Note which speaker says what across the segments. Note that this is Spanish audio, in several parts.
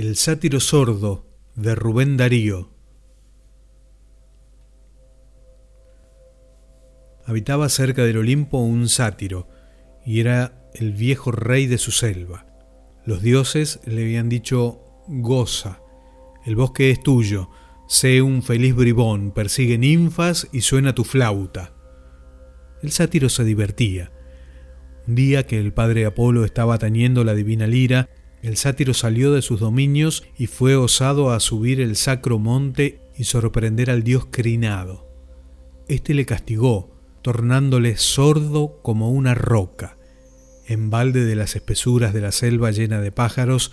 Speaker 1: El sátiro sordo de Rubén Darío. Habitaba cerca del Olimpo un sátiro, y era el viejo rey de su selva. Los dioses le habían dicho, goza, el bosque es tuyo, sé un feliz bribón, persigue ninfas y suena tu flauta. El sátiro se divertía. Un día que el padre Apolo estaba tañendo la divina lira, el sátiro salió de sus dominios y fue osado a subir el sacro monte y sorprender al dios Crinado. Este le castigó, tornándole sordo como una roca. En balde de las espesuras de la selva llena de pájaros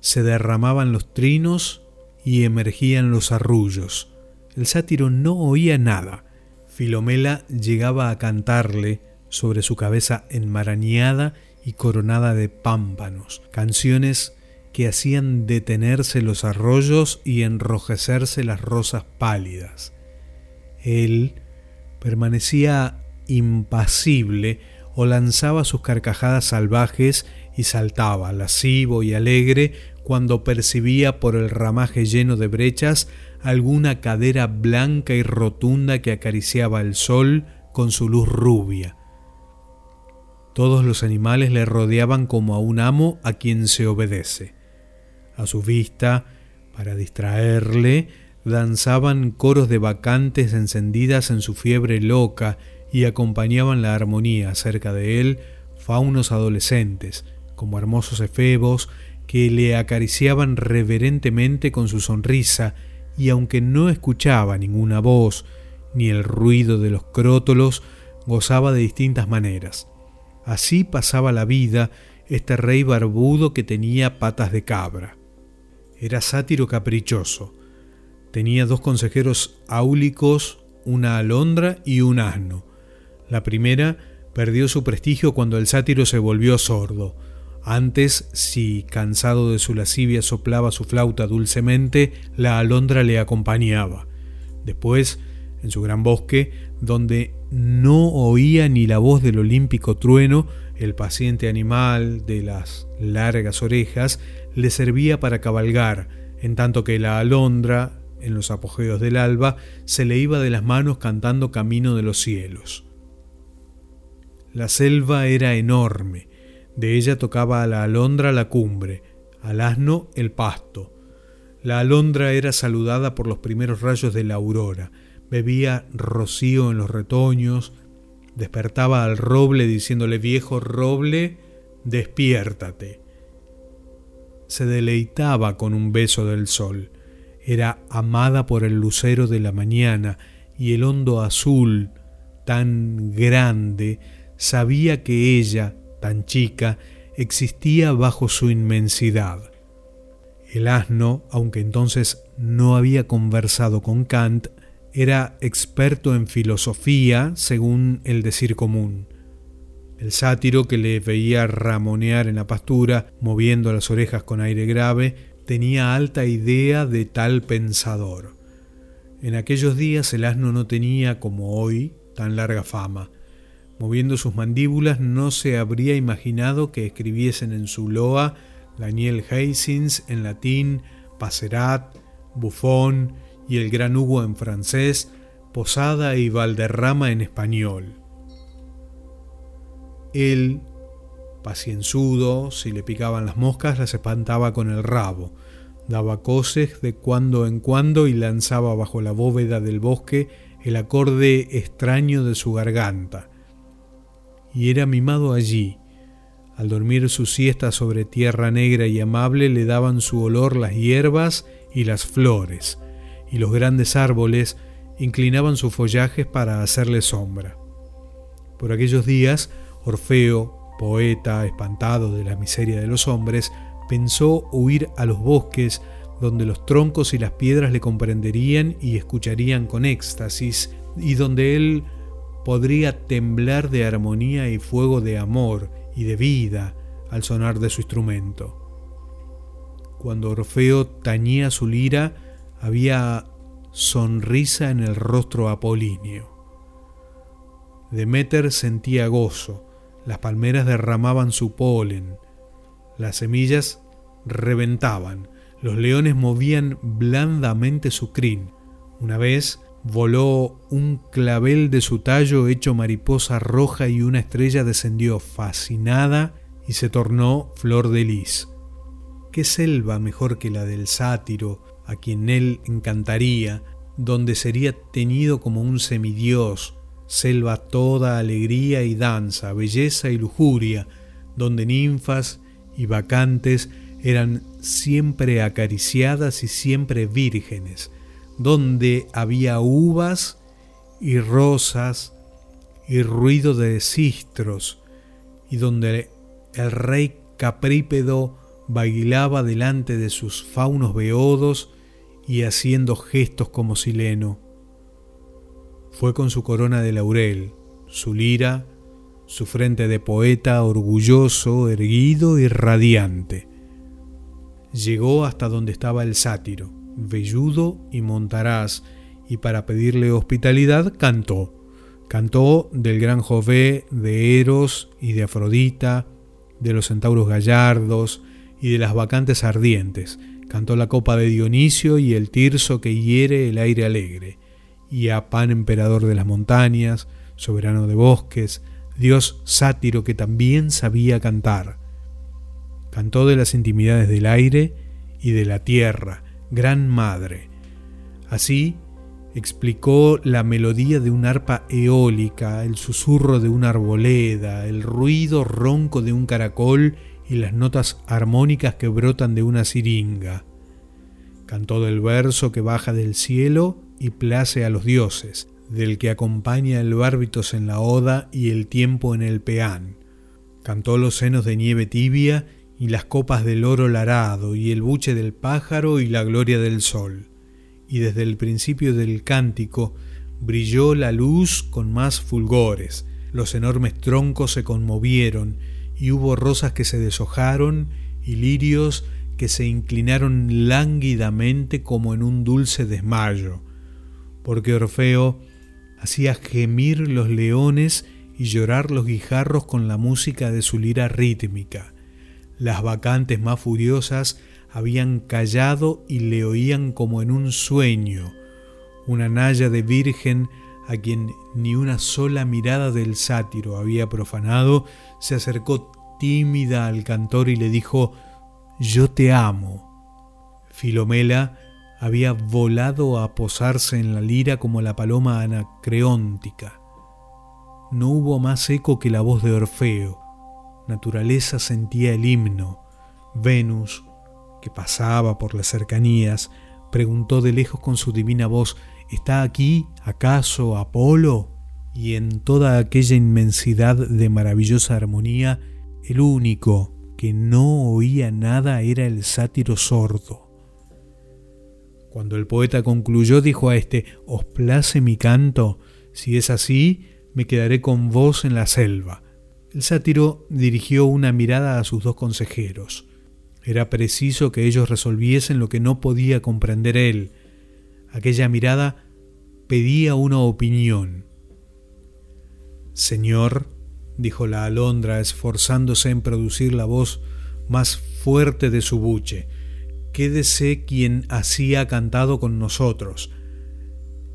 Speaker 1: se derramaban los trinos y emergían los arrullos. El sátiro no oía nada. Filomela llegaba a cantarle sobre su cabeza enmarañada y coronada de pámpanos, canciones que hacían detenerse los arroyos y enrojecerse las rosas pálidas. Él permanecía impasible o lanzaba sus carcajadas salvajes y saltaba, lascivo y alegre, cuando percibía por el ramaje lleno de brechas alguna cadera blanca y rotunda que acariciaba el sol con su luz rubia. Todos los animales le rodeaban como a un amo a quien se obedece. A su vista, para distraerle, danzaban coros de bacantes encendidas en su fiebre loca y acompañaban la armonía cerca de él faunos adolescentes, como hermosos efebos, que le acariciaban reverentemente con su sonrisa, y aunque no escuchaba ninguna voz, ni el ruido de los crótolos, gozaba de distintas maneras. Así pasaba la vida este rey barbudo que tenía patas de cabra. Era sátiro caprichoso. Tenía dos consejeros áulicos, una alondra y un asno. La primera perdió su prestigio cuando el sátiro se volvió sordo. Antes, si cansado de su lascivia soplaba su flauta dulcemente, la alondra le acompañaba. Después, en su gran bosque, donde no oía ni la voz del olímpico trueno, el paciente animal de las largas orejas le servía para cabalgar, en tanto que la alondra, en los apogeos del alba, se le iba de las manos cantando Camino de los cielos. La selva era enorme, de ella tocaba a la alondra la cumbre, al asno el pasto. La alondra era saludada por los primeros rayos de la aurora, bebía rocío en los retoños, despertaba al roble diciéndole viejo roble, despiértate. Se deleitaba con un beso del sol, era amada por el lucero de la mañana y el hondo azul, tan grande, sabía que ella, tan chica, existía bajo su inmensidad. El asno, aunque entonces no había conversado con Kant, era experto en filosofía, según el decir común. El sátiro que le veía ramonear en la pastura, moviendo las orejas con aire grave, tenía alta idea de tal pensador. En aquellos días el asno no tenía, como hoy, tan larga fama. Moviendo sus mandíbulas no se habría imaginado que escribiesen en su loa Daniel Hastings en latín, Paserat, Buffon, y el Gran Hugo en francés, Posada y Valderrama en español. Él, pacienzudo, si le picaban las moscas, las espantaba con el rabo, daba coces de cuando en cuando y lanzaba bajo la bóveda del bosque el acorde extraño de su garganta. Y era mimado allí. Al dormir su siesta sobre tierra negra y amable le daban su olor las hierbas y las flores, y los grandes árboles inclinaban sus follajes para hacerle sombra. Por aquellos días, Orfeo, poeta espantado de la miseria de los hombres, pensó huir a los bosques donde los troncos y las piedras le comprenderían y escucharían con éxtasis, y donde él podría temblar de armonía y fuego de amor y de vida al sonar de su instrumento. Cuando Orfeo tañía su lira, había sonrisa en el rostro apolíneo. Demeter sentía gozo, las palmeras derramaban su polen, las semillas reventaban, Los leones movían blandamente su crin. Una vez voló un clavel de su tallo hecho mariposa roja y una estrella descendió fascinada y se tornó flor de lis. ¿Qué selva mejor que la del sátiro, a quien él encantaría, donde sería tenido como un semidios, selva toda alegría y danza, belleza y lujuria, donde ninfas y vacantes eran siempre acariciadas y siempre vírgenes, donde había uvas y rosas y ruido de cistros, y donde el rey caprípedo bailaba delante de sus faunos beodos y haciendo gestos como sileno. Fue con su corona de laurel, su lira, su frente de poeta orgulloso, erguido y radiante. Llegó hasta donde estaba el sátiro, velludo y montaraz, y para pedirle hospitalidad cantó. Cantó del gran Jové, de Eros y de Afrodita, de los centauros gallardos y de las vacantes ardientes. Cantó la copa de Dionisio y el tirso que hiere el aire alegre. Y a Pan emperador de las montañas, soberano de bosques, dios sátiro que también sabía cantar. Cantó de las intimidades del aire y de la tierra, gran madre. Así explicó la melodía de un arpa eólica, el susurro de una arboleda, el ruido ronco de un caracol y las notas armónicas que brotan de una siringa. Cantó del verso que baja del cielo y place a los dioses, del que acompaña el bárbitos en la oda y el tiempo en el peán. Cantó los senos de nieve tibia y las copas del oro larado y el buche del pájaro y la gloria del sol y desde el principio del cántico brilló la luz con más fulgores, los enormes troncos se conmovieron, y hubo rosas que se deshojaron y lirios que se inclinaron lánguidamente como en un dulce desmayo, porque Orfeo hacía gemir los leones y llorar los guijarros con la música de su lira rítmica. Las vacantes más furiosas habían callado y le oían como en un sueño. Una naya de virgen a quien ni una sola mirada del sátiro había profanado, se acercó tímida al cantor y le dijo, Yo te amo. Filomela había volado a posarse en la lira como la paloma anacreóntica. No hubo más eco que la voz de Orfeo. Naturaleza sentía el himno. Venus, que pasaba por las cercanías, preguntó de lejos con su divina voz, ¿Está aquí, acaso, Apolo? Y en toda aquella inmensidad de maravillosa armonía, el único que no oía nada era el sátiro sordo. Cuando el poeta concluyó, dijo a éste, ¿Os place mi canto? Si es así, me quedaré con vos en la selva. El sátiro dirigió una mirada a sus dos consejeros. Era preciso que ellos resolviesen lo que no podía comprender él. Aquella mirada pedía una opinión. Señor, dijo la alondra, esforzándose en producir la voz más fuerte de su buche, quédese quien así ha cantado con nosotros.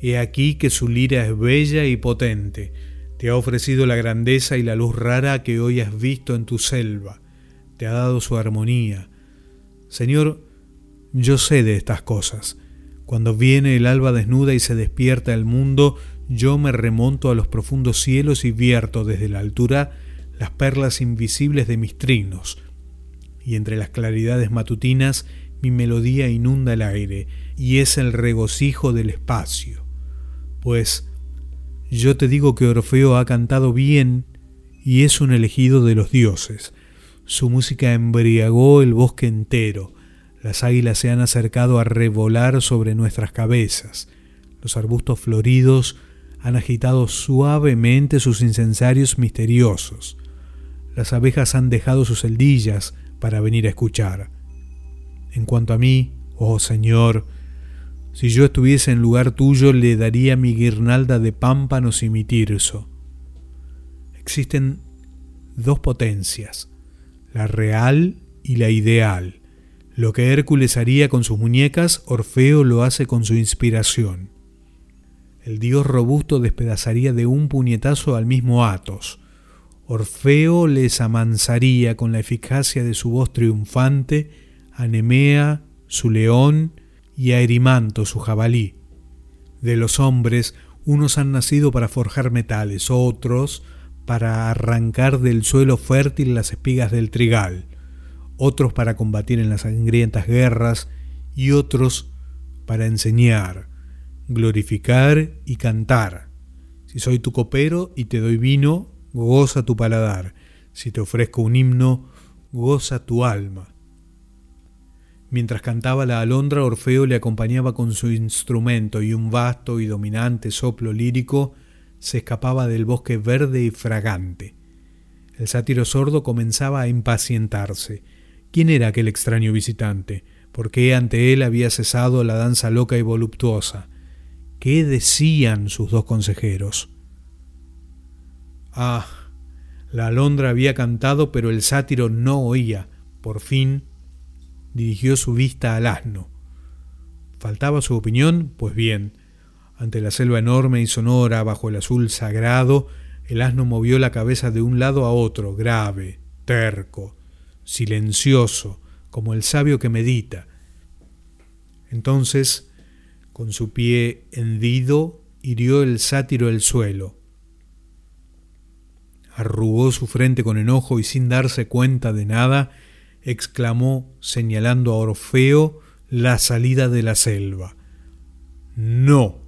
Speaker 1: He aquí que su lira es bella y potente, te ha ofrecido la grandeza y la luz rara que hoy has visto en tu selva, te ha dado su armonía, Señor, yo sé de estas cosas. Cuando viene el alba desnuda y se despierta el mundo, yo me remonto a los profundos cielos y vierto desde la altura las perlas invisibles de mis trinos. Y entre las claridades matutinas mi melodía inunda el aire y es el regocijo del espacio. Pues yo te digo que Orfeo ha cantado bien y es un elegido de los dioses. Su música embriagó el bosque entero. Las águilas se han acercado a revolar sobre nuestras cabezas. Los arbustos floridos han agitado suavemente sus incensarios misteriosos. Las abejas han dejado sus celdillas para venir a escuchar. En cuanto a mí, oh Señor, si yo estuviese en lugar tuyo le daría mi guirnalda de pámpanos y mi tirso. Existen dos potencias, la real y la ideal, Lo que Hércules haría con sus muñecas, Orfeo lo hace con su inspiración. El dios robusto despedazaría de un puñetazo al mismo Atos. Orfeo les amansaría con la eficacia de su voz triunfante a Nemea, su león, y a Erimanto, su jabalí. De los hombres, unos han nacido para forjar metales, otros para arrancar del suelo fértil las espigas del trigal otros para combatir en las sangrientas guerras y otros para enseñar, glorificar y cantar. Si soy tu copero y te doy vino, goza tu paladar. Si te ofrezco un himno, goza tu alma. Mientras cantaba la alondra, Orfeo le acompañaba con su instrumento y un vasto y dominante soplo lírico se escapaba del bosque verde y fragante. El sátiro sordo comenzaba a impacientarse ¿Quién era aquel extraño visitante? ¿Por qué ante él había cesado la danza loca y voluptuosa? ¿Qué decían sus dos consejeros? Ah, la alondra había cantado, pero el sátiro no oía. Por fin dirigió su vista al asno. ¿Faltaba su opinión? Pues bien, ante la selva enorme y sonora, bajo el azul sagrado, el asno movió la cabeza de un lado a otro, grave, terco, silencioso, como el sabio que medita. Entonces, con su pie hendido, hirió el sátiro el suelo. Arrugó su frente con enojo y sin darse cuenta de nada, exclamó, señalando a Orfeo, la salida de la selva. No.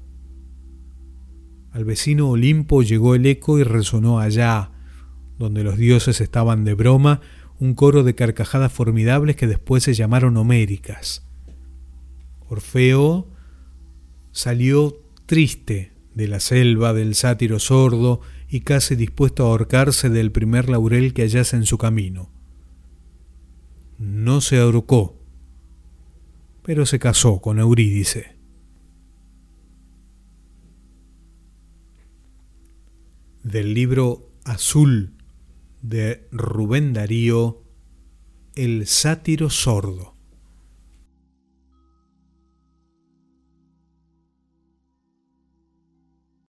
Speaker 1: Al vecino Olimpo llegó el eco y resonó allá, donde los dioses estaban de broma, un coro de carcajadas formidables que después se llamaron homéricas. Orfeo salió triste de la selva del sátiro sordo y casi dispuesto a ahorcarse del primer laurel que hallase en su camino. No se ahorcó, pero se casó con Eurídice. Del libro Azul de Rubén Darío, El sátiro sordo.